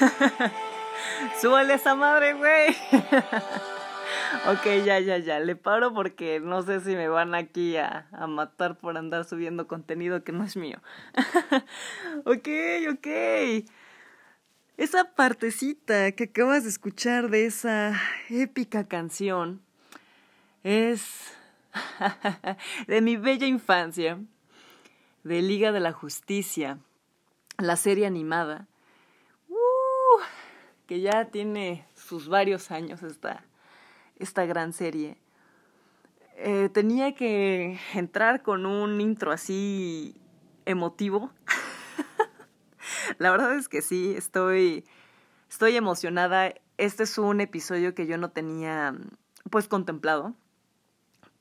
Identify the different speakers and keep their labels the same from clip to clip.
Speaker 1: Súbale esa madre, güey. ok, ya, ya, ya. Le paro porque no sé si me van aquí a, a matar por andar subiendo contenido que no es mío. ok, ok. Esa partecita que acabas de escuchar de esa épica canción es de mi bella infancia, de Liga de la Justicia, la serie animada, que ya tiene sus varios años esta, esta gran serie. Eh, tenía que entrar con un intro así emotivo. la verdad es que sí, estoy, estoy emocionada. Este es un episodio que yo no tenía pues contemplado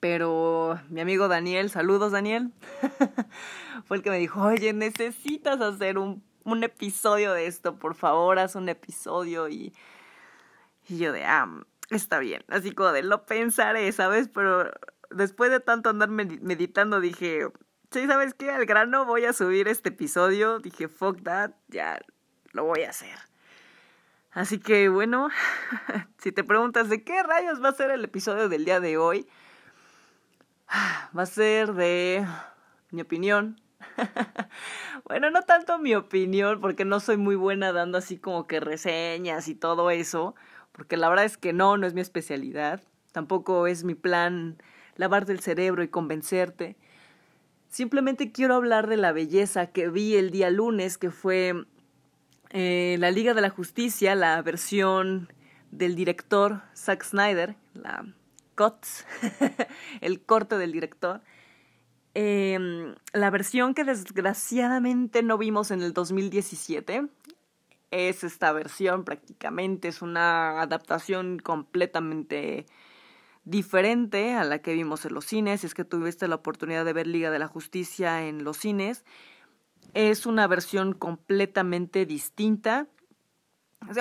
Speaker 1: pero mi amigo Daniel, saludos Daniel, fue el que me dijo, oye, necesitas hacer un, un episodio de esto, por favor, haz un episodio y, y yo de, ah, está bien, así como de, lo pensaré, ¿sabes? Pero después de tanto andar meditando dije, sí, ¿sabes qué? Al grano voy a subir este episodio, dije, fuck that, ya lo voy a hacer. Así que bueno, si te preguntas de qué rayos va a ser el episodio del día de hoy, va a ser de mi opinión. bueno, no tanto mi opinión, porque no soy muy buena dando así como que reseñas y todo eso, porque la verdad es que no, no es mi especialidad. Tampoco es mi plan lavarte el cerebro y convencerte. Simplemente quiero hablar de la belleza que vi el día lunes, que fue eh, la Liga de la Justicia, la versión del director Zack Snyder, la cuts, el corte del director. Em, la versión que desgraciadamente no vimos en el 2017 es esta versión prácticamente, es una adaptación completamente diferente a la que vimos en los cines, si es que tuviste la oportunidad de ver Liga de la Justicia en los cines. Es una versión completamente distinta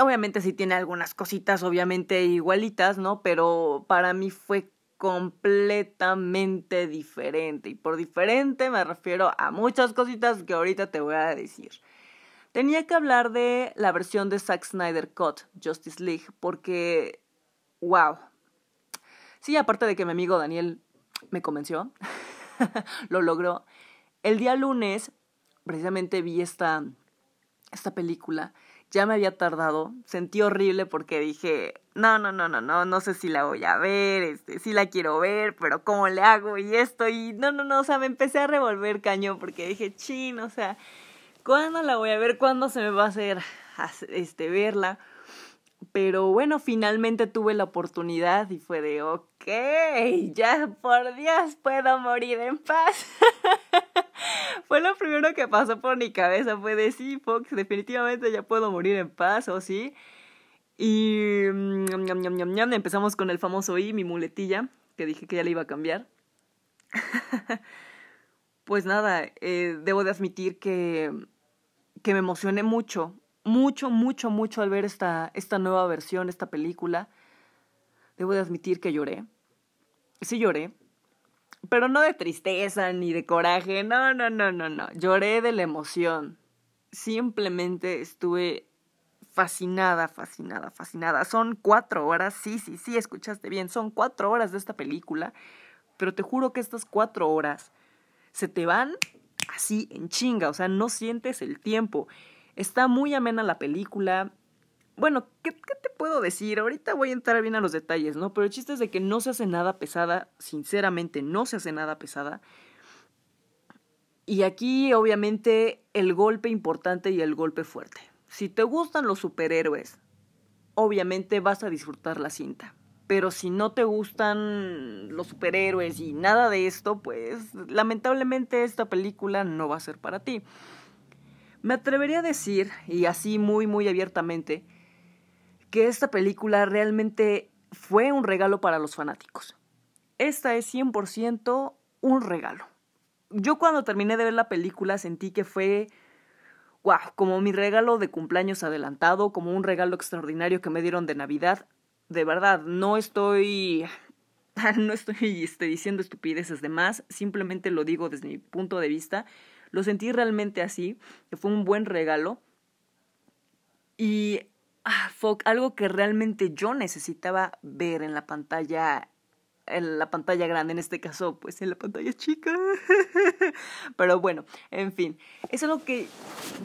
Speaker 1: obviamente sí tiene algunas cositas, obviamente igualitas, ¿no? Pero para mí fue completamente diferente. Y por diferente me refiero a muchas cositas que ahorita te voy a decir. Tenía que hablar de la versión de Zack Snyder Cut, Justice League, porque, wow. Sí, aparte de que mi amigo Daniel me convenció, lo logró. El día lunes, precisamente vi esta, esta película ya me había tardado, sentí horrible porque dije, no, no, no, no, no, no sé si la voy a ver, este, sí la quiero ver, pero cómo le hago y esto y no, no, no, o sea, me empecé a revolver cañón porque dije, chin, o sea, ¿cuándo la voy a ver? ¿Cuándo se me va a hacer este verla? Pero bueno, finalmente tuve la oportunidad y fue de, ok, ya por Dios puedo morir en paz. fue lo primero que pasó por mi cabeza, fue de, sí, Fox, definitivamente ya puedo morir en paz, o sí. Y mm, empezamos con el famoso I, mi muletilla, que dije que ya le iba a cambiar. pues nada, eh, debo de admitir que, que me emocioné mucho mucho, mucho, mucho al ver esta, esta nueva versión, esta película. Debo de admitir que lloré. Sí lloré. Pero no de tristeza ni de coraje. No, no, no, no, no. Lloré de la emoción. Simplemente estuve fascinada, fascinada, fascinada. Son cuatro horas. Sí, sí, sí, escuchaste bien. Son cuatro horas de esta película. Pero te juro que estas cuatro horas se te van así en chinga. O sea, no sientes el tiempo. Está muy amena la película. Bueno, ¿qué, te puedo decir? Ahorita voy a entrar bien a los detalles, ¿no? Pero el chiste es de que no se hace nada pesada, sinceramente no se hace nada pesada. Y aquí, obviamente, el golpe importante y el golpe fuerte. Si te gustan los superhéroes, obviamente vas a disfrutar la cinta. Pero si no te gustan los superhéroes y nada de esto, pues lamentablemente esta película no va a ser para ti. Me atrevería a decir, y así muy, muy abiertamente, que esta película realmente fue un regalo para los fanáticos. Esta es 100% un regalo. Yo cuando terminé de ver la película sentí que fue, wow, como mi regalo de cumpleaños adelantado, como un regalo extraordinario que me dieron de Navidad. De verdad, no estoy no estoy este, diciendo estupideces de más, simplemente lo digo desde mi punto de vista lo sentí realmente así, que fue un buen regalo. Y, ah, fuck, algo que realmente yo necesitaba ver en la pantalla en la pantalla grande, en este caso, pues en la pantalla chica. Pero bueno, en fin, es algo que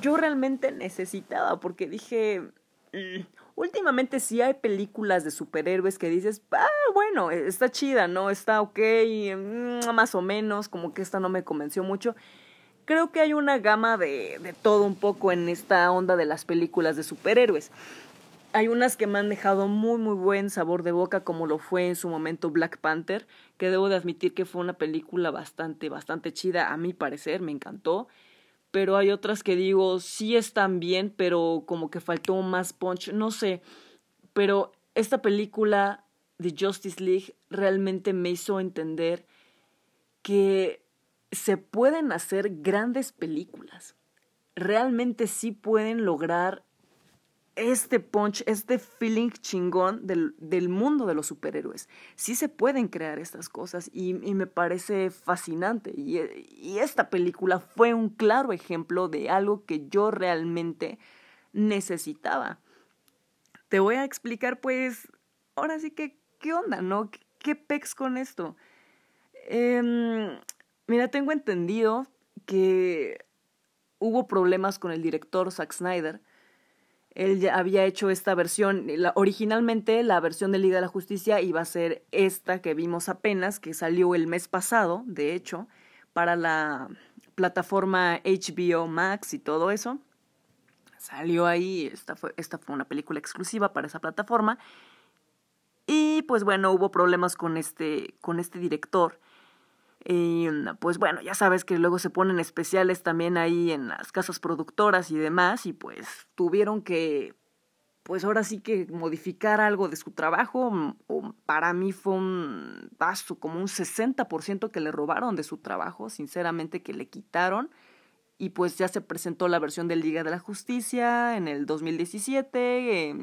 Speaker 1: yo realmente necesitaba porque dije, mm, últimamente sí hay películas de superhéroes que dices, ah, bueno, está chida, ¿no? Está ok, mm, más o menos, como que esta no me convenció mucho. Creo que hay una gama de, de todo un poco en esta onda de las películas de superhéroes. Hay unas que me han dejado muy muy buen sabor de boca como lo fue en su momento Black Panther, que debo de admitir que fue una película bastante bastante chida a mi parecer, me encantó. Pero hay otras que digo, sí están bien, pero como que faltó más punch, no sé. Pero esta película de Justice League realmente me hizo entender que se pueden hacer grandes películas. Realmente sí pueden lograr este punch, este feeling chingón del, del, mundo de los superhéroes. Sí se pueden crear estas cosas y, me parece fascinante. Y, y, esta película fue un claro ejemplo de algo que yo realmente necesitaba. Te voy a explicar pues, ahora sí que, ¿qué onda, no? ¿Qué, qué pex con esto? Eh, mira, tengo entendido que hubo problemas con el director Zack Snyder él ya había hecho esta versión, originalmente la versión de Liga de la Justicia iba a ser esta que vimos apenas, que salió el mes pasado, de hecho, para la plataforma HBO Max y todo eso. Salió ahí, esta fue, esta fue una película exclusiva para esa plataforma. Y pues bueno, hubo problemas con este, con este director y pues bueno, ya sabes que luego se ponen especiales también ahí en las casas productoras y demás, y pues tuvieron que, pues ahora sí que modificar algo de su trabajo. Mm, para mí fue un paso, como un 60% que le robaron de su trabajo, sinceramente que le quitaron. Y pues ya se presentó la versión de Liga de la Justicia en el 2017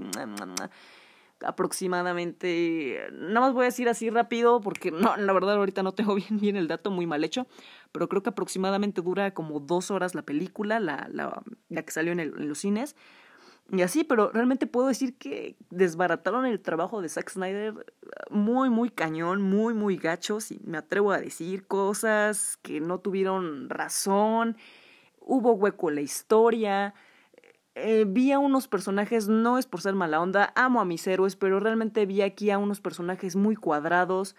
Speaker 1: aproximadamente, nada más voy a decir así rápido porque no, la verdad ahorita no tengo bien, bien el dato, muy mal hecho, pero creo que aproximadamente dura como dos horas la película, la, la, que salió en, en los cines. Y así, pero realmente puedo decir que desbarataron el trabajo de Zack Snyder muy, muy cañón, muy, muy gachos. Y me atrevo a decir cosas que no tuvieron razón. Hubo hueco en la historia eh, vi a unos personajes, no es por ser mala onda, amo a mis héroes, pero realmente vi aquí a unos personajes muy cuadrados.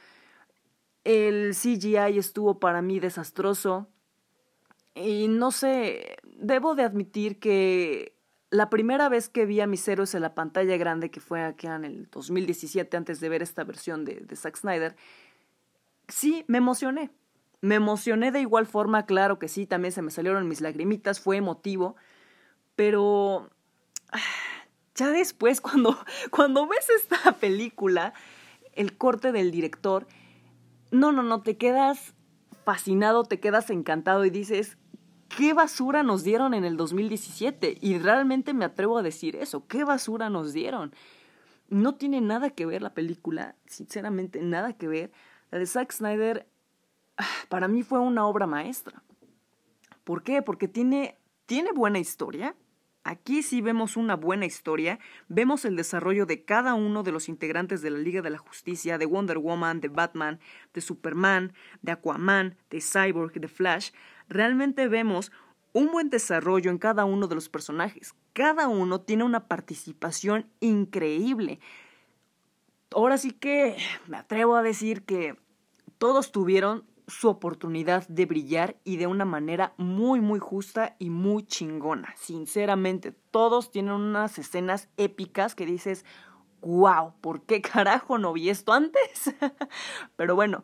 Speaker 1: El CGI estuvo para mí desastroso. Y no sé, debo de admitir que la primera vez que vi a mis héroes en la pantalla grande, que fue aquí en el 2017, antes de ver esta versión de, de Zack Snyder, sí, me emocioné. Me emocioné de igual forma, claro que sí, también se me salieron mis lagrimitas, fue emotivo pero ya después, cuando, cuando ves esta película, el corte del director, no, no, no, te quedas fascinado, te quedas encantado y dices, ¿qué basura nos dieron en el 2017? Y realmente me atrevo a decir eso, ¿qué basura nos dieron? No tiene nada que ver la película, sinceramente, nada que ver. La de Zack Snyder, para mí fue una obra maestra. ¿Por qué? Porque tiene, tiene buena historia, Aquí sí vemos una buena historia, vemos el desarrollo de cada uno de los integrantes de la Liga de la Justicia, de Wonder Woman, de Batman, de Superman, de Aquaman, de Cyborg, de Flash. Realmente vemos un buen desarrollo en cada uno de los personajes. Cada uno tiene una participación increíble. Ahora sí que me atrevo a decir que todos tuvieron su oportunidad de brillar y de una manera muy muy justa y muy chingona. Sinceramente, todos tienen unas escenas épicas que dices, wow, ¿por qué carajo no vi esto antes? Pero bueno,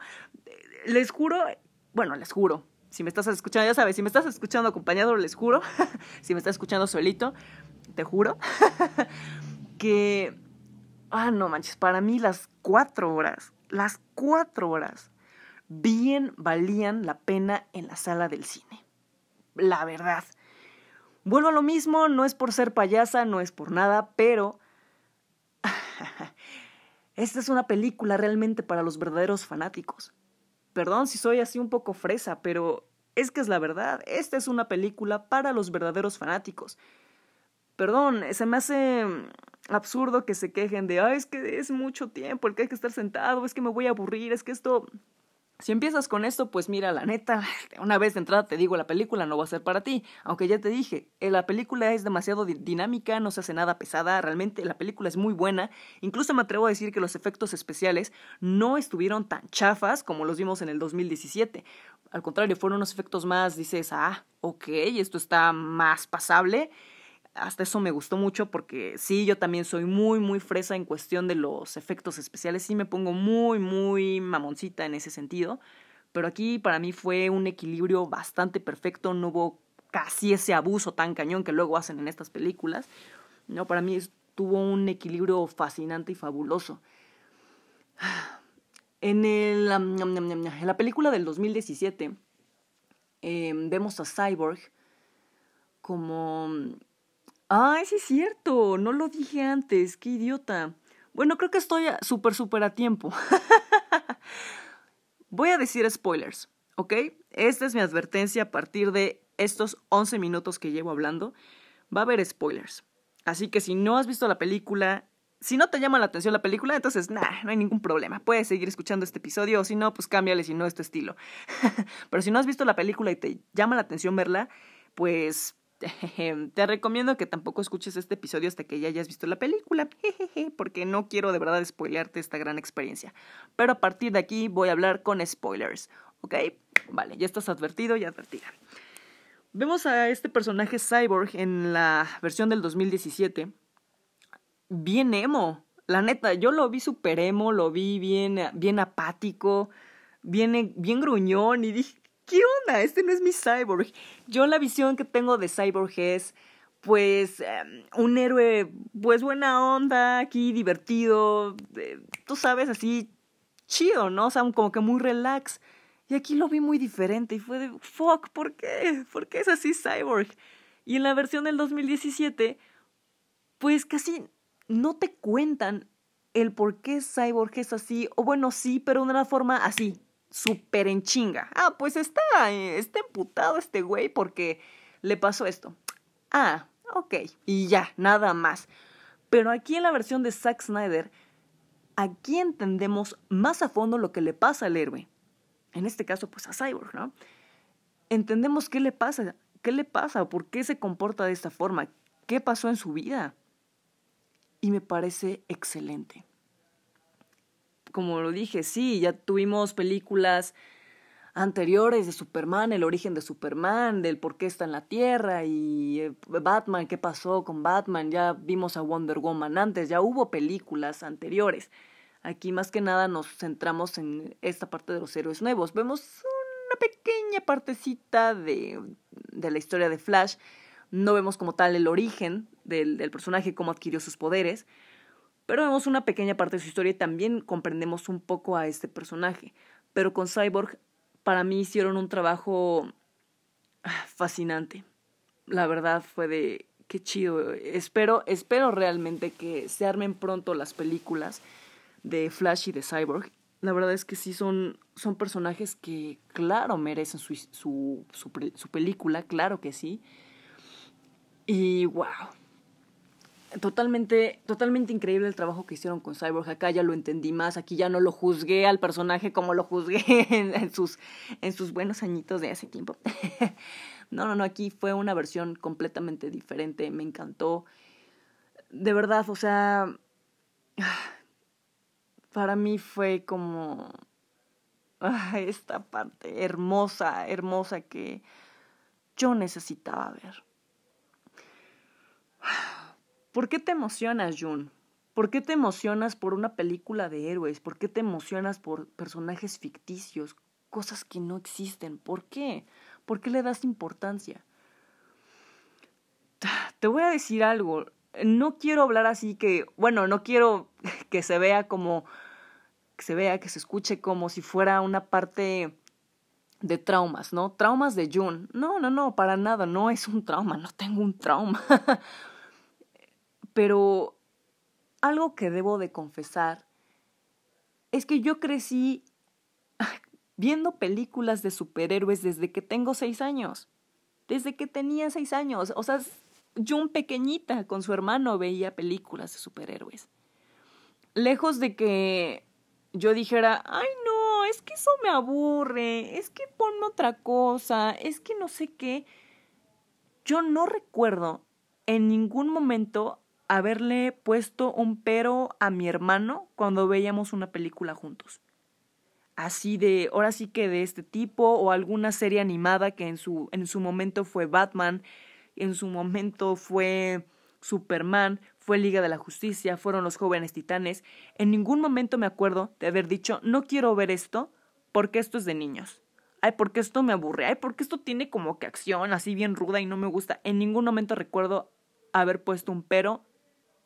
Speaker 1: les juro, bueno, les juro, si me estás escuchando, ya sabes, si me estás escuchando acompañado, les juro, si me estás escuchando solito, te juro, que, ah, no manches, para mí las cuatro horas, las cuatro horas bien valían la pena en la sala del cine. La verdad. Vuelvo a lo mismo, no es por ser payasa, no es por nada, pero... Esta es una película realmente para los verdaderos fanáticos. Perdón si soy así un poco fresa, pero es que es la verdad. Esta es una película para los verdaderos fanáticos. perdón, se me hace absurdo que se quejen de, ay, es que es mucho tiempo el que hay que estar sentado, es que me voy a aburrir, es que esto si empiezas con esto, pues mira, la neta, una vez de entrada te digo, la película no va a ser para ti. Aunque ya te dije, eh, la película es demasiado dinámica, no se hace nada pesada, realmente la película es muy buena. Incluso me atrevo a decir que los efectos especiales no estuvieron tan chafas como los vimos en el 2017. Al contrario, fueron unos efectos más, dices, ah, ok, esto está más pasable hasta eso me gustó mucho porque sí, yo también soy muy, muy fresa en cuestión de los efectos especiales. Sí me pongo muy, muy mamoncita en ese sentido. Pero aquí para mí fue un equilibrio bastante perfecto. No hubo casi ese abuso tan cañón que luego hacen en estas películas. No, para mí tuvo un equilibrio fascinante y fabuloso. En, el, en la película del 2017 em, vemos a Cyborg como Ay, sí es cierto, no lo dije antes, qué idiota. Bueno, creo que estoy súper, súper a tiempo. Voy a decir spoilers, ¿ok? Esta es mi advertencia a partir de estos 11 minutos que llevo hablando. Va a haber spoilers. Así que si no has visto la película, si no te llama la atención la película, entonces, nah, no hay ningún problema. Puedes seguir escuchando este episodio o si no, pues cámbiale si no es tu estilo. Pero si no has visto la película y te llama la atención verla, pues te recomiendo que tampoco escuches este episodio hasta que ya hayas visto la película, porque no quiero de verdad spoilearte esta gran experiencia. Pero a partir de aquí voy a hablar con spoilers, ¿ok? Vale, ya estás advertido y advertida. Vemos a este personaje Cyborg en la versión del 2017. Bien emo. La neta, yo lo vi super emo, lo vi bien, bien apático, bien, bien gruñón y dije, ¿qué onda? Este no es mi cyborg. Yo la visión que tengo de cyborg es, pues, em, un héroe, pues, buena onda, aquí divertido, tú sabes, así, chido, ¿no? O sea, como que muy relax. Y aquí lo vi muy diferente y fue de, fuck, ¿por qué? ¿Por qué es así cyborg? Y en la versión del 2017, pues casi no te cuentan el por qué Cyborg es así, o bueno, sí, pero de una forma así, súper en chinga. Ah, pues está, está emputado este güey porque le pasó esto. Ah, ok. Y ya, nada más. Pero aquí en la versión de Zack Snyder, aquí entendemos más a fondo lo que le pasa al héroe. En este caso, pues a Cyborg, ¿no? Entendemos qué le pasa, qué le pasa, por qué se comporta de esta forma, qué pasó en su vida. Y me parece excelente como lo dije, sí, ya tuvimos películas anteriores de Superman, el origen de Superman, del por qué está en la Tierra y eh, Batman, qué pasó con Batman, ya vimos a Wonder Woman antes, ya hubo películas anteriores. Aquí más que nada nos centramos en esta parte de los héroes nuevos. Vemos una pequeña partecita de, de la historia de Flash. No vemos como tal el origen del, del personaje, cómo adquirió sus poderes, pero vemos una pequeña parte de su historia y también comprendemos un poco a este personaje. Pero con Cyborg, para mí hicieron un trabajo ah, fascinante. La verdad fue de qué chido. Espero, espero realmente que se armen pronto las películas de Flash y de Cyborg. La verdad es que sí son, son personajes que, claro, merecen su, su, su, su película, claro que sí. Y wow, totalmente, totalmente increíble el trabajo que hicieron con Cyborg. Acá ya lo entendí más, aquí ya no lo juzgué al personaje como lo juzgué en, sus, en sus buenos añitos de hace tiempo. no, no, no, aquí fue una versión completamente diferente, me encantó. De verdad, o sea, para mí fue como esta parte hermosa, hermosa que yo necesitaba ver. ¿Por qué te emocionas, Jun? ¿Por qué te emocionas por una película de héroes? ¿Por qué te emocionas por personajes ficticios? Cosas que no existen. ¿Por qué? ¿Por qué le das importancia? Te voy a decir algo. No quiero hablar así que, bueno, no quiero que se vea como, que se vea, que se escuche como si fuera una parte de traumas, ¿no? Traumas de Jun. No, no, no, para nada, no es un trauma, no tengo un trauma. Pero algo que debo de confesar es que yo crecí viendo películas de superhéroes desde que tengo seis años. Desde que tenía seis años. O sea, Jun pequeñita con su hermano veía películas de superhéroes. Lejos de que yo dijera, ay no, es que eso me aburre, es que ponme otra cosa, es que no sé qué. Yo no recuerdo en ningún momento haberle puesto un pero a mi hermano cuando veíamos una película juntos. Así de, ahora sí que de este tipo, o alguna serie animada que en su, en su momento fue Batman, en su momento fue Superman, fue Liga de la Justicia, fueron los jóvenes titanes. En ningún momento me acuerdo de haber dicho, no quiero ver esto porque esto es de niños. Ay, porque esto me aburre. Ay, porque esto tiene como que acción así bien ruda y no me gusta. En ningún momento recuerdo haber puesto un pero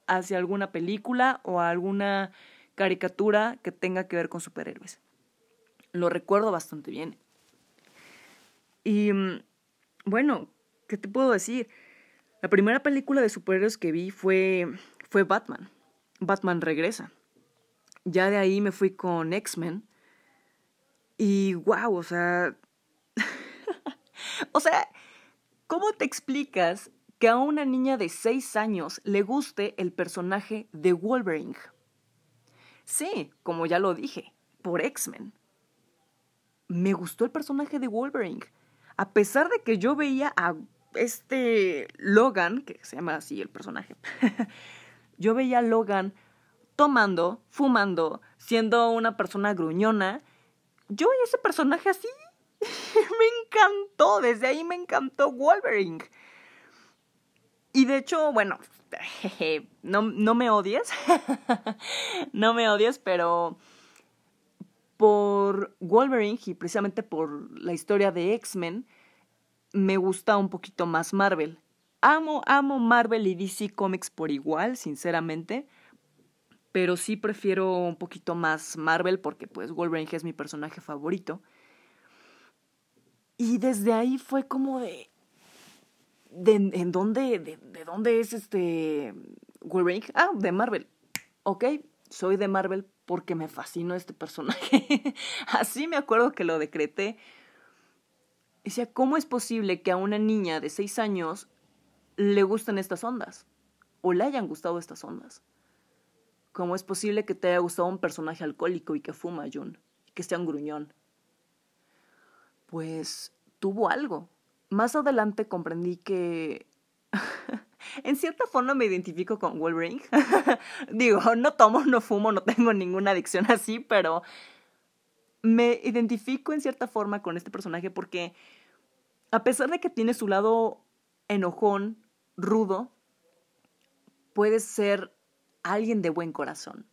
Speaker 1: hacia alguna película o alguna caricatura que tenga que ver con superhéroes. Lo recuerdo bastante bien. Y mm, bueno, ¿qué te puedo decir? La primera película de superhéroes que vi fue, fue Batman. Batman regresa. Ya de ahí me fui con X-Men. Y wow, o sea... o sea, ¿cómo te explicas que a una niña de 6 años le guste el personaje de Wolverine? Sí, como ya lo dije, por X-Men. Me gustó el personaje de Wolverine. A pesar de que yo veía a este Logan, que se llama así el personaje, yo veía a Logan tomando, fumando, siendo una persona gruñona. Yo veía ese personaje así. me encantó, desde ahí me encantó Wolverine. Y de hecho, bueno, no, no me odies, no me odies, pero por Wolverine y precisamente por la historia de X-Men, me gusta un poquito más Marvel. Amo, amo Marvel y DC Comics por igual, sinceramente. Pero sí prefiero un poquito más Marvel porque pues Wolverine es mi personaje favorito. Y desde ahí fue como de... de ¿En dónde, de, de dónde es este Wolverine? Ah, de Marvel. Ok, soy de Marvel porque me fascinó este personaje. Así me acuerdo que lo decreté Decía, ¿cómo es posible que a una niña de seis años le gusten estas ondas? O le hayan gustado estas ondas. ¿Cómo es posible que te haya gustado un personaje alcohólico y que fuma, Jun? Y que sea un gruñón. Pues tuvo algo. Más adelante comprendí que... en cierta forma me identifico con Wolverine. Digo, no tomo, no fumo, no tengo ninguna adicción así, pero me identifico en cierta forma con este personaje porque a pesar de que tiene su lado enojón, rudo, puede ser alguien de buen corazón.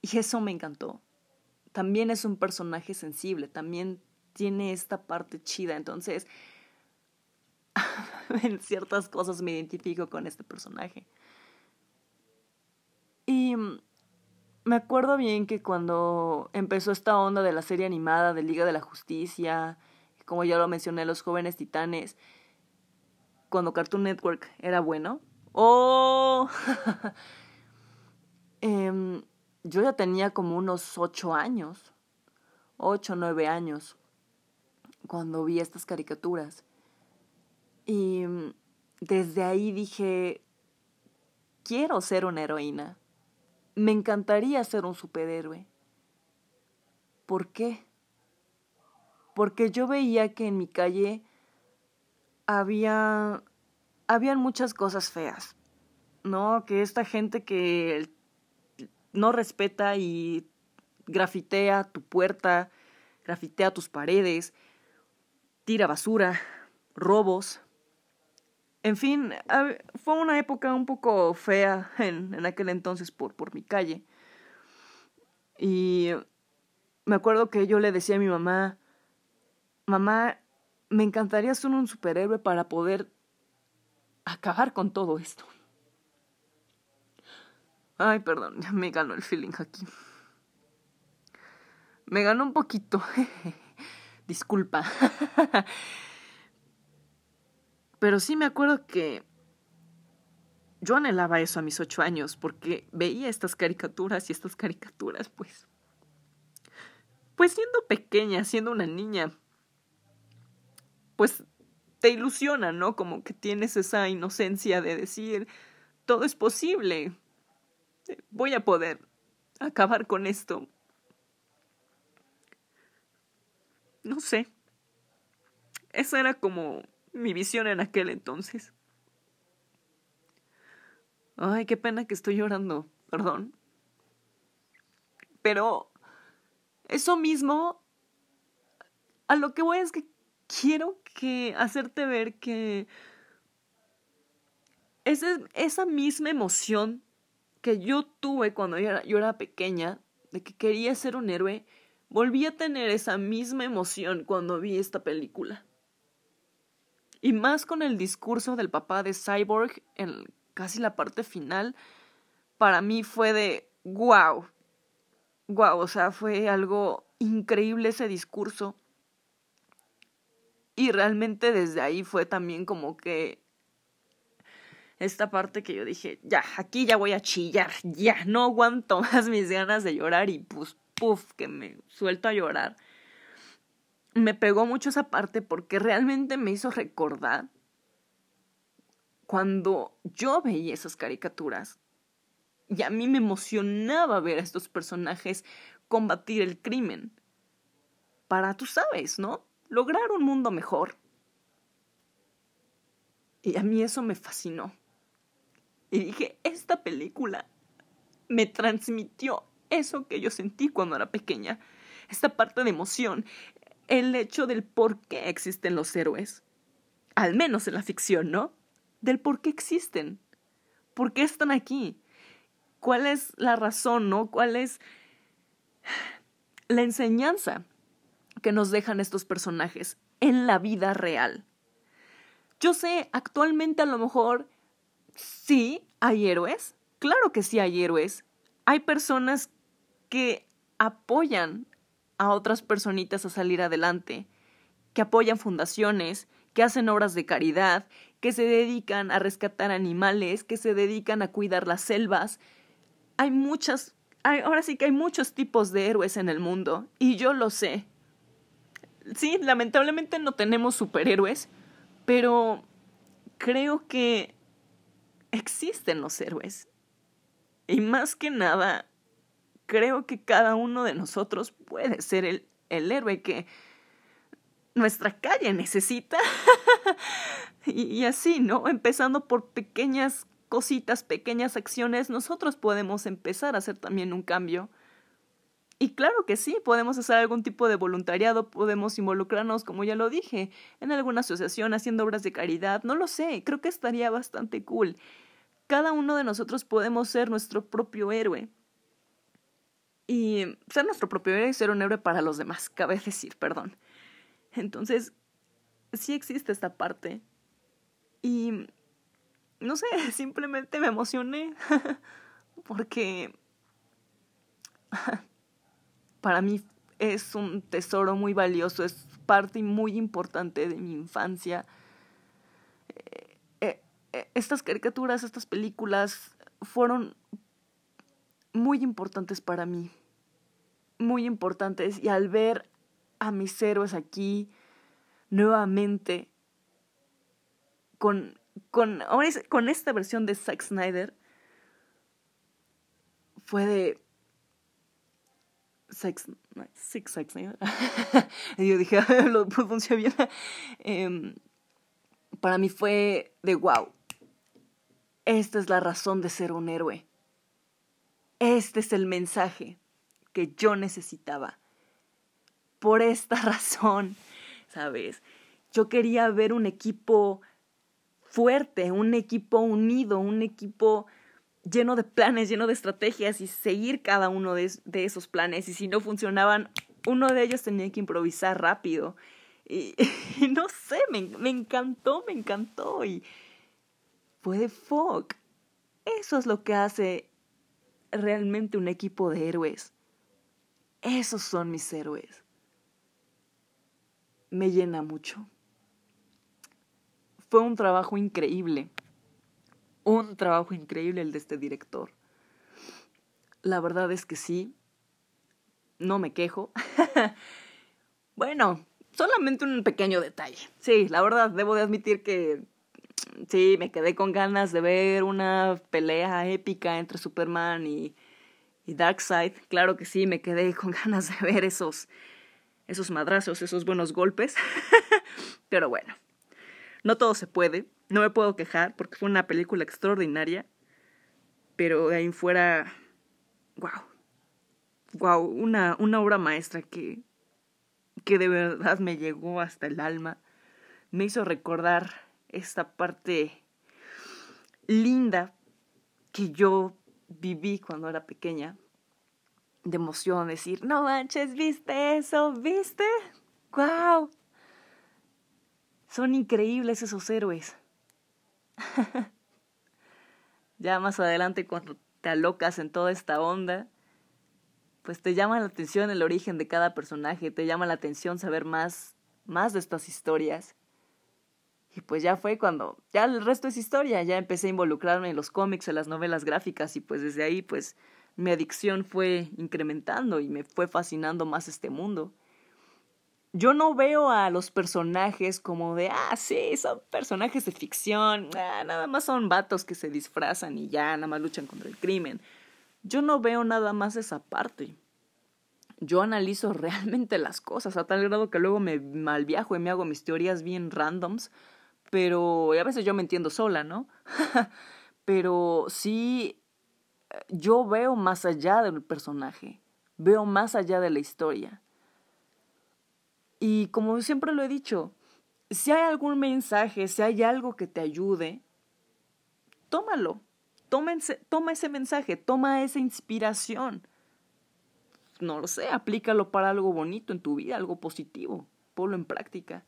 Speaker 1: Y eso me encantó. También es un personaje sensible, también tiene esta parte chida, entonces en ciertas cosas me identifico con este personaje. Y me acuerdo bien que cuando empezó esta onda de la serie animada de Liga de la Justicia, como ya lo mencioné, Los Jóvenes Titanes, cuando Cartoon Network era bueno. ¡Oh! Em, yo ya tenía como unos ocho años, ocho, nueve años, cuando vi estas caricaturas. Y mm, desde ahí dije, quiero ser una heroína. Me encantaría ser un superhéroe. ¿Por qué? porque yo veía que en mi calle había habían muchas cosas feas, ¿no? Que esta gente que no respeta y grafitea tu puerta, grafitea tus paredes, tira basura, robos. En fin, fue una época un poco fea en, en aquel entonces por, por mi calle. Y me acuerdo que yo le decía a mi mamá, mamá, me encantaría ser un superhéroe para poder acabar con todo esto. Ay, perdón, ya me ganó el feeling aquí. Me ganó un poquito. Disculpa. Pero sí me acuerdo que yo anhelaba eso a mis ocho años porque veía estas caricaturas y estas caricaturas, pues. Pues siendo pequeña, siendo una niña, pues te ilusiona, ¿no? Como que tienes esa inocencia de decir, todo es posible, voy a poder acabar con esto. No sé. Esa era como mi visión en aquel entonces. Ay, qué pena que estoy llorando, perdón. Pero eso mismo, a lo que voy es que quiero que hacerte ver que esa, esa misma emoción que yo tuve cuando yo era, yo era pequeña, de que quería ser un héroe, volví a tener esa misma emoción cuando vi esta película. Y más con el discurso del papá de Cyborg en casi la parte final, para mí fue de wow. Wow, o sea, fue algo increíble ese discurso. Y realmente desde ahí fue también como que esta parte que yo dije, ya, aquí ya voy a chillar, ya, no aguanto más mis ganas de llorar y pues, puff, que me suelto a llorar. Me pegó mucho esa parte porque realmente me hizo recordar cuando yo veía esas caricaturas y a mí me emocionaba ver a estos personajes combatir el crimen. Para, tú sabes, ¿no? Lograr un mundo mejor. Y a mí eso me fascinó. Y dije, esta película me transmitió eso que yo sentí cuando era pequeña, esta parte de emoción, el hecho del por qué existen los héroes, al menos en la ficción, ¿no? Del por qué existen, por qué están aquí, cuál es la razón, ¿no? ¿Cuál es la enseñanza que nos dejan estos personajes en la vida real? Yo sé, actualmente a lo mejor Sí, hay héroes. Claro que sí hay héroes. Hay personas que apoyan a otras personitas a salir adelante, que apoyan fundaciones, que hacen obras de caridad, que se dedican a rescatar animales, que se dedican a cuidar las selvas. Hay muchas, ahora sí que hay muchos tipos de héroes en el mundo, y yo lo sé. Sí, lamentablemente no tenemos superhéroes, pero creo que existen los héroes. Y más que nada, creo que cada uno de nosotros puede ser el, el héroe que nuestra calle necesita. y, y así, ¿no? Empezando por pequeñas cositas, pequeñas acciones, nosotros podemos empezar a hacer también un cambio. Y claro que sí, podemos hacer algún tipo de voluntariado, podemos involucrarnos, como ya lo dije, en alguna asociación haciendo obras de caridad, no lo sé, creo que estaría bastante cool. Cada uno de nosotros podemos ser nuestro propio héroe. Y ser nuestro propio héroe y ser un héroe para los demás, cabe decir, perdón. Entonces, sí existe esta parte. Y, no sé, simplemente me emocioné porque para mí es un tesoro muy valioso, es parte muy importante de mi infancia. Eh, eh, eh, estas caricaturas, estas películas fueron muy importantes para mí, muy importantes. Y al ver a mis héroes aquí nuevamente con, con, con esta versión de Zack Snyder, fue de Sex, y yo dije, lo pronuncié bien. Em, para mí fue de wow. Esta es la razón de ser un héroe. Este es el mensaje que yo necesitaba. Por esta razón, ¿sabes? Yo quería ver un equipo fuerte, un equipo unido, un equipo lleno de planes, lleno de estrategias y seguir cada uno de, esos planes. Y si no funcionaban, uno de ellos tenía que improvisar rápido. Y, no sé, me, me, encantó, me encantó. Y fue de fuck. Eso es lo que hace realmente un equipo de héroes. Esos son mis héroes. Me llena mucho. Fue un trabajo increíble un trabajo increíble el de este director. La verdad es que sí, no me quejo. bueno, solamente un pequeño detalle. Sí, la verdad, debo de admitir que sí, me quedé con ganas de ver una pelea épica entre Superman y, y Darkseid. Claro que sí, me quedé con ganas de ver esos, esos madrazos, esos buenos golpes. Pero bueno, no todo se puede. No me puedo quejar porque fue una película extraordinaria. Pero de ahí fuera, wow. Wow, una, una obra maestra que, que de verdad me llegó hasta el alma. Me hizo recordar esta parte linda que yo viví cuando era pequeña. De emoción, decir, no manches, ¿viste eso? ¿Viste? ¡Guau! Son increíbles esos héroes. ya más adelante, cuando te alocas en toda esta onda, pues te llama la atención el origen de cada personaje, te llama la atención saber más, más de estas historias. Pues ya fue cuando, ya el resto es historia, ya empecé a involucrarme en los cómics, en las novelas gráficas y pues desde ahí pues mi adicción fue incrementando y me fue fascinando más este mundo. Yo no veo a los personajes como de, ah, sí, son personajes de ficción, ah, nada más son vatos que se disfrazan y ya, nada más luchan contra el crimen. Yo no veo nada más esa parte. Yo analizo realmente las cosas a tal grado que luego me malviajo y me hago mis teorías bien randoms pero a veces yo me entiendo sola, ¿no? pero sí, yo veo más allá del personaje, veo más allá de la historia. Y como siempre lo he dicho, si hay algún mensaje, si hay algo que te ayude, tómalo. Toma, toma ese mensaje, toma esa inspiración. No lo sé, aplícalo para algo bonito en tu vida, algo positivo, ponlo en práctica.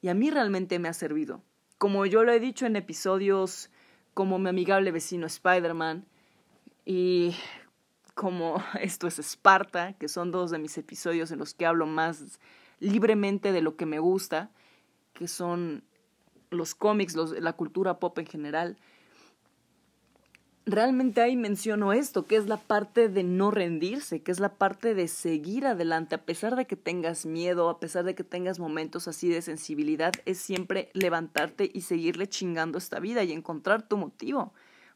Speaker 1: Y a mí realmente me ha servido como yo lo he dicho en episodios como mi amigable vecino Spider-Man y como esto es Esparta, que son dos de mis episodios en los que hablo más libremente de lo que me gusta, que son los cómics, la cultura pop en general realmente ahí menciono esto, que es la parte de no rendirse, que es la parte de seguir adelante, a pesar de que tengas miedo, a pesar de que tengas momentos así de sensibilidad, es siempre levantarte y seguirle chingando esta vida y encontrar tu motivo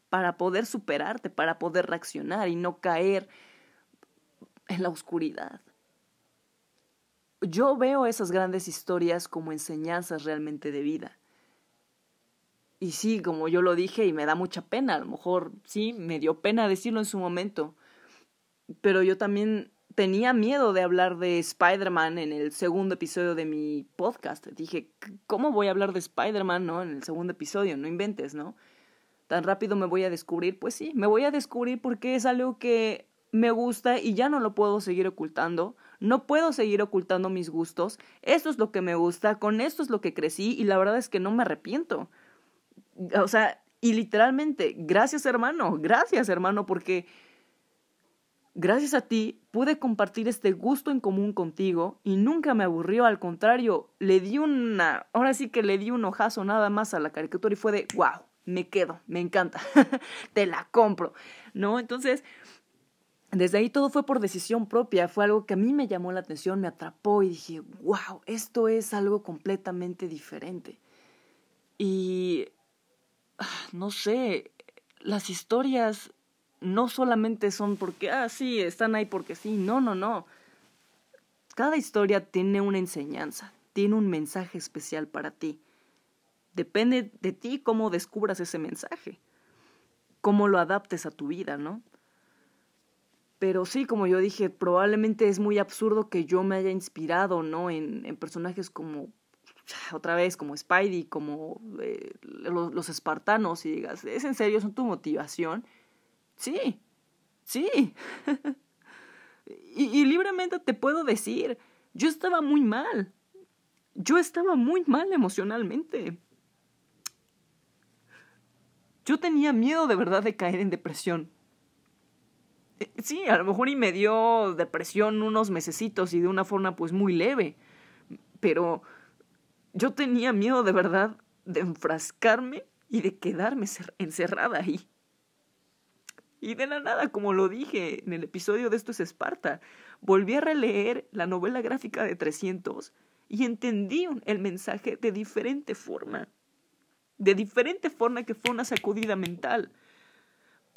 Speaker 1: para poder superarte, para poder reaccionar y no caer en la oscuridad. Yo veo esas grandes historias como enseñanzas realmente de vida y sí, como yo lo dije, y me da mucha pena, a lo mejor sí, me dio pena decirlo en su momento, pero yo también tenía miedo de hablar de Spider-Man en el segundo episodio de mi podcast. Dije, ¿cómo voy a hablar de Spider-Man, no? En el segundo episodio, no inventes, ¿no? Tan rápido me voy a descubrir. Pues sí, me voy a descubrir porque es algo que me gusta y ya no lo puedo seguir ocultando. No puedo seguir ocultando mis gustos. Esto es lo que me gusta, con esto es lo que crecí y la verdad es que no me arrepiento. O sea, y literalmente, gracias hermano, gracias hermano, porque gracias a ti pude compartir este gusto en común contigo y nunca me aburrió, al contrario, le di una, ahora sí que le di un ojazo nada más a la caricatura y fue de, wow, me quedo, me encanta, te la compro, ¿no? Entonces, desde ahí todo fue por decisión propia, fue algo que a mí me llamó la atención, me atrapó y dije, wow, esto es algo completamente diferente. Y no sé, las historias no solamente son porque, ah, sí, están ahí porque sí, no, no, no. Cada historia tiene una enseñanza, tiene un mensaje especial para ti. Depende de ti cómo descubras ese mensaje, cómo lo adaptes a tu vida, ¿no? Pero sí, como yo dije, probablemente es muy absurdo que yo me haya inspirado, ¿no? En, en personajes como otra vez como Spidey, como eh, los, espartanos y digas, ¿es en serio? ¿Son tu motivación? Sí, sí. y, y libremente te puedo decir, yo estaba muy mal. Yo estaba muy mal emocionalmente. Yo tenía miedo de verdad de caer en depresión. Eh, sí, a lo mejor y me dio depresión unos mesecitos y de una forma pues muy leve. Pero yo tenía miedo de verdad de enfrascarme y de quedarme encerrada ahí. Y de la nada, como lo dije en el episodio de Esto es Esparta, volví a releer la novela gráfica de 300 y entendí el mensaje de diferente forma. De diferente forma que fue una sacudida mental.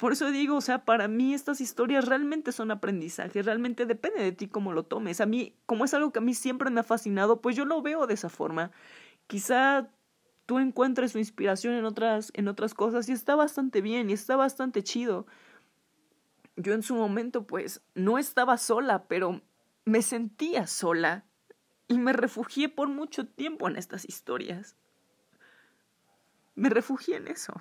Speaker 1: Por eso digo, o sea, para mí estas historias realmente son aprendizaje, realmente depende de ti cómo lo tomes. A mí, como es algo que a mí siempre me ha fascinado, pues yo lo veo de esa forma. Quizá tú encuentres tu inspiración en otras, en otras cosas y está bastante bien y está bastante chido. Yo en su momento, pues, no estaba sola, pero me sentía sola y me refugié por mucho tiempo en estas historias. Me refugié en eso.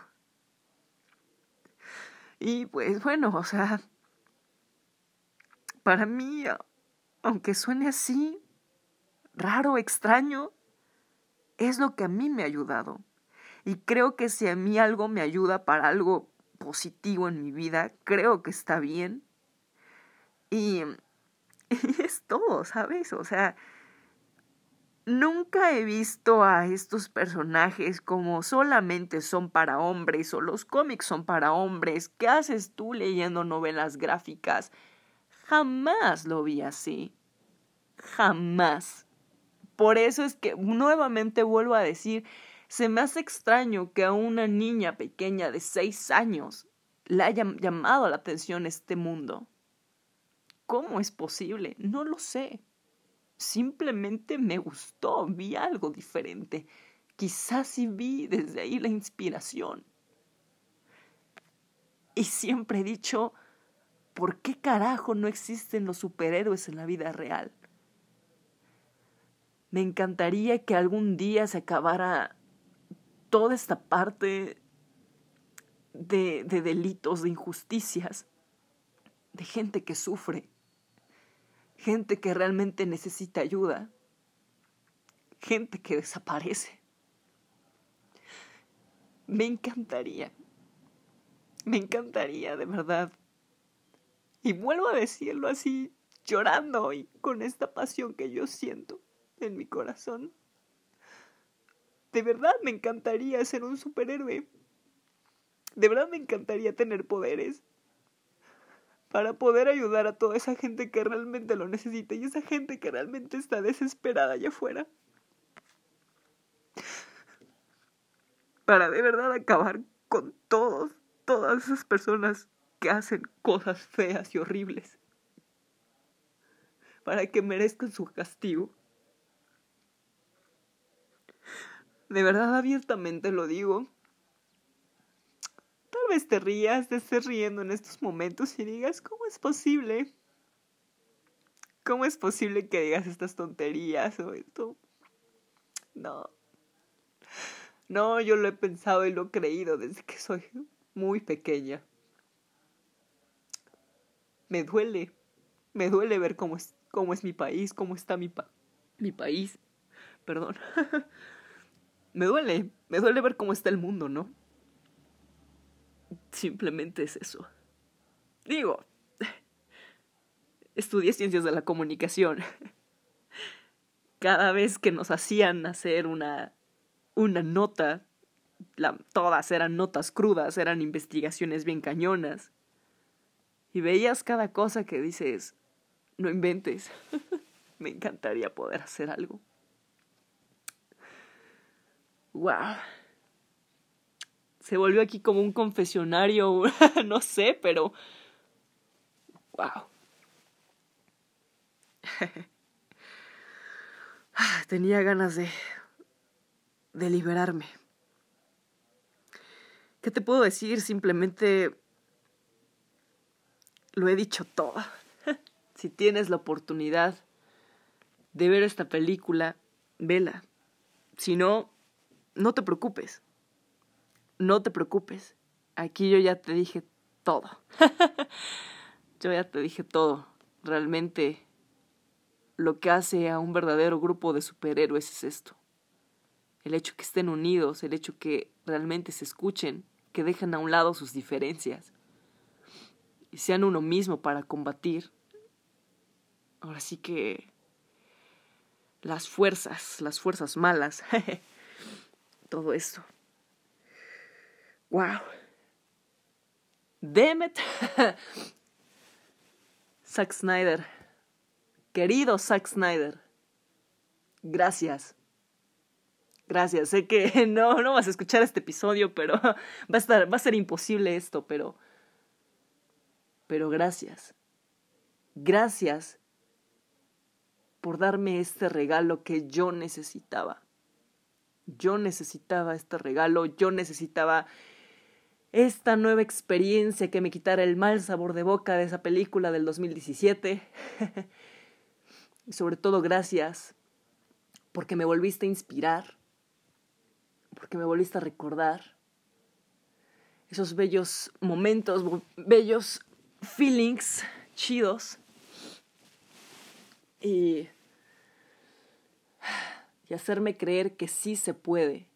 Speaker 1: Y pues bueno, o sea, para mí, aunque suene así, raro, extraño, es lo que a mí me ha ayudado. Y creo que si a mí algo me ayuda para algo positivo en mi vida, creo que está bien. Y, y es todo, ¿sabes? O sea, Nunca he visto a estos personajes como solamente son para hombres o los cómics son para hombres. ¿Qué haces tú leyendo novelas gráficas? Jamás lo vi así. Jamás. Por eso es que nuevamente vuelvo a decir, se me hace extraño que a una niña pequeña de seis años le haya llamado la atención este mundo. ¿Cómo es posible? No lo sé. Simplemente me gustó, vi algo diferente. Quizás sí vi desde ahí la inspiración. Y siempre he dicho, ¿por qué carajo no existen los superhéroes en la vida real? Me encantaría que algún día se acabara toda esta parte de, de delitos, de injusticias, de gente que sufre gente que realmente necesita ayuda, gente que desaparece. Me encantaría, me encantaría de verdad. Y vuelvo a decirlo así, llorando y con esta pasión que yo siento en mi corazón. De verdad me encantaría ser un superhéroe. De verdad me encantaría tener poderes para poder ayudar a toda esa gente que realmente lo necesita y esa gente que realmente está desesperada allá afuera. Para de verdad acabar con todos, todas esas personas que hacen cosas feas y horribles. Para que merezcan su castigo. De verdad abiertamente lo digo vez te rías, te estés riendo en estos momentos y digas, ¿cómo es posible? ¿Cómo es posible que digas estas tonterías o esto? No. No, yo lo he pensado y lo he creído desde que soy muy pequeña. Me duele. Me duele ver cómo es, cómo es mi país, cómo está mi, pa mi país. Perdón. me duele. Me duele ver cómo está el mundo, ¿no? Simplemente es eso. Digo, estudié ciencias de la comunicación. Cada vez que nos hacían hacer una, una nota, todas eran notas crudas, eran investigaciones bien cañonas. Y veías cada cosa que dices, no inventes. Me encantaría poder hacer algo. Wow se volvió aquí como un confesionario, no sé, pero... ¡Wow! Tenía ganas de... de liberarme. ¿Qué te puedo decir? Simplemente... Lo he dicho todo. si tienes la oportunidad de ver esta película, vela. Si no, no te preocupes no te preocupes, aquí yo ya te dije todo. yo ya te dije todo. Realmente lo que hace a un verdadero grupo de superhéroes es esto. El hecho que estén unidos, el hecho que realmente se escuchen, que dejen a un lado sus diferencias y sean uno mismo para combatir. Ahora sí que las fuerzas, las fuerzas malas, todo esto. Wow. Damn it. Zack Snyder. Querido Zack Snyder. Gracias. Gracias. Sé que no, no vas a escuchar este episodio, pero va a estar, va a ser imposible esto, pero. Pero gracias. Gracias por darme este regalo que yo necesitaba. Yo necesitaba este regalo, yo necesitaba esta nueva experiencia que me quitara el mal sabor de boca de esa película del 2017. y sobre todo gracias porque me volviste a inspirar, porque me volviste a recordar esos bellos momentos, bellos feelings chidos. Y, y hacerme creer que sí se puede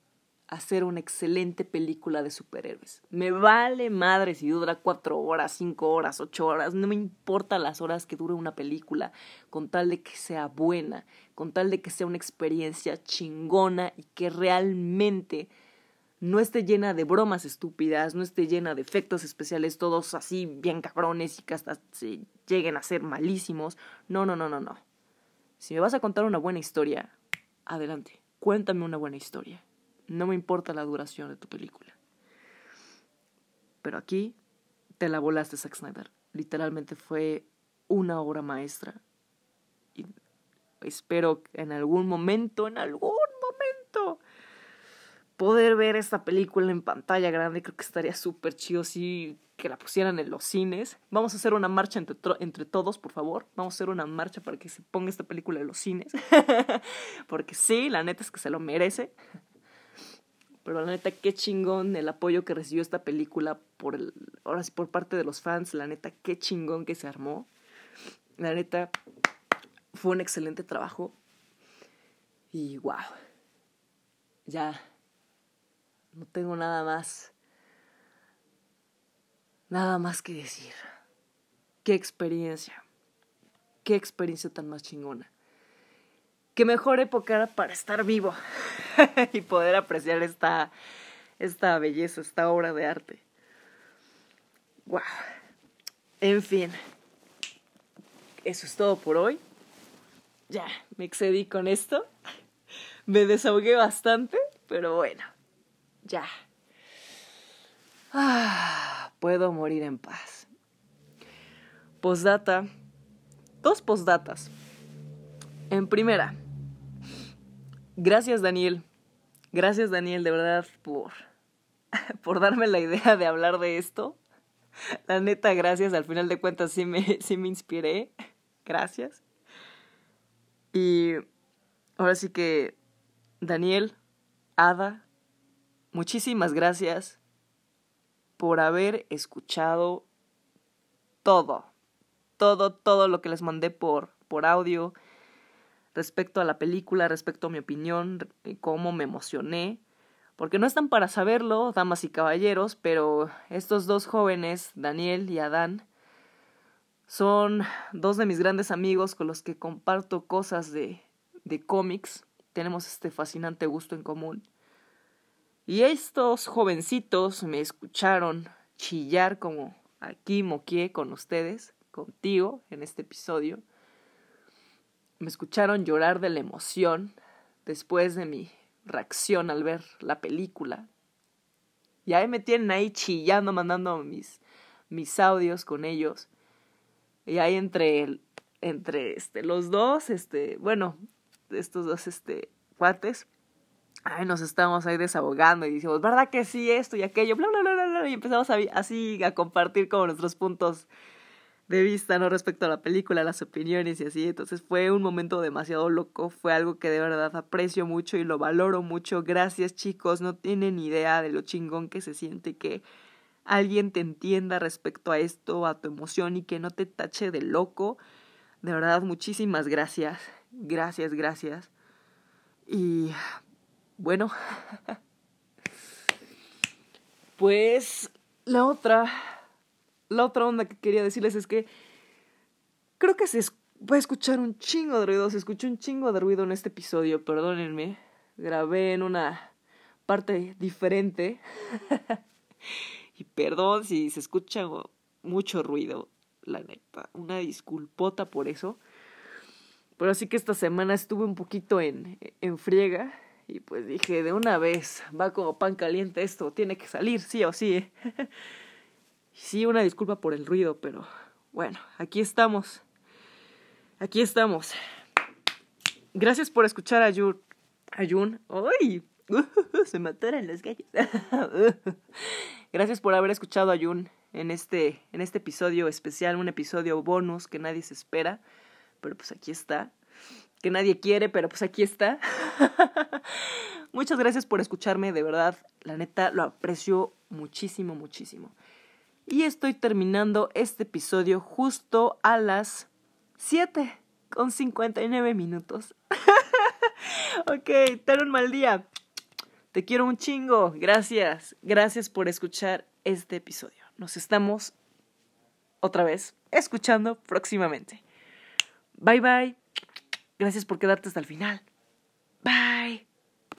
Speaker 1: hacer una excelente película de superhéroes. Me vale madre si dura cuatro horas, cinco horas, ocho horas, no me importa las horas que dure una película, con tal de que sea buena, con tal de que sea una experiencia chingona y que realmente no esté llena de bromas estúpidas, no esté llena de efectos especiales todos así bien cabrones y que hasta lleguen a ser malísimos. No, no, no, no, no. Si me vas a contar una buena historia, adelante, cuéntame una buena historia. No me importa la duración de tu película. Pero aquí te la volaste, Zack Snyder. Literalmente fue una obra maestra. Y espero en algún momento, en algún momento, poder ver esta película en pantalla grande. Creo que estaría súper chido si que la pusieran en los cines. Vamos a hacer una marcha entre, entre todos, por favor. Vamos a hacer una marcha para que se ponga esta película en los cines. Porque sí, la neta es que se lo merece. Pero la neta, qué chingón el apoyo que recibió esta película por el, ahora sí por parte de los fans. La neta, qué chingón que se armó. La neta, fue un excelente trabajo. Y wow. Ya no tengo nada más. Nada más que decir. Qué experiencia. Qué experiencia tan más chingona qué mejor época era para estar vivo y poder apreciar esta, esta belleza, esta obra de arte. Wow. En fin, eso es todo por hoy. Ya, me excedí con esto. Me desahogué bastante, pero bueno, ya. Ah, puedo morir en paz. Postdata. Dos postdatas. En primera, Gracias, Daniel. Gracias, Daniel, de verdad, por, por darme la idea de hablar de esto. La neta, gracias. Al final de cuentas, sí me, sí me inspiré. Gracias. Y ahora sí que, Daniel, Ada, muchísimas gracias por haber escuchado todo. Todo, todo lo que les mandé por, por audio respecto a la película, respecto a mi opinión, cómo me emocioné. Porque no están para saberlo, damas y caballeros, pero estos dos jóvenes, Daniel y Adán, son dos de mis grandes amigos con los que comparto cosas de, de cómics. Tenemos este fascinante gusto en común. Y estos jovencitos me escucharon chillar como aquí moqué con ustedes, contigo, en este episodio me escucharon llorar de la emoción después de mi reacción al ver la película. Y ahí me tienen ahí chillando, mandando mis, mis audios con ellos. Y ahí entre, entre este, los dos, este, bueno, estos dos este, cuates, ahí nos estamos ahí desahogando y decimos, ¿verdad que sí? Esto y aquello, bla, bla, bla, bla, bla y empezamos a, así a compartir como nuestros puntos de vista, ¿no? Respecto a la película, las opiniones y así. Entonces fue un momento demasiado loco, fue algo que de verdad aprecio mucho y lo valoro mucho. Gracias chicos, no tienen idea de lo chingón que se siente que alguien te entienda respecto a esto, a tu emoción y que no te tache de loco. De verdad, muchísimas gracias. Gracias, gracias. Y bueno, pues la otra la otra onda que quería decirles es que creo que se va a escuchar un chingo de ruido, se escuchó un chingo de ruido en este episodio, perdónenme. Grabé en una parte diferente. y perdón si se escucha mucho ruido, la neta. Una disculpota por eso. Pero así que esta semana estuve un poquito en, en friega y pues dije, de una vez, va como pan caliente esto, tiene que salir, sí o sí. sí, una disculpa por el ruido, pero bueno, aquí estamos. Aquí estamos. Gracias por escuchar a Jun. A Jun. ¡Ay! se mataron los gallos. Gracias por haber escuchado a Jun en este, en este episodio especial, un episodio bonus que nadie se espera, pero pues aquí está. Que nadie quiere, pero pues aquí está. Muchas gracias por escucharme, de verdad, la neta lo aprecio muchísimo, muchísimo. Y estoy terminando este episodio justo a las 7 con 59 minutos. ok, ten un mal día. Te quiero un chingo. Gracias. Gracias por escuchar este episodio. Nos estamos otra vez escuchando próximamente. Bye bye. Gracias por quedarte hasta el final. Bye.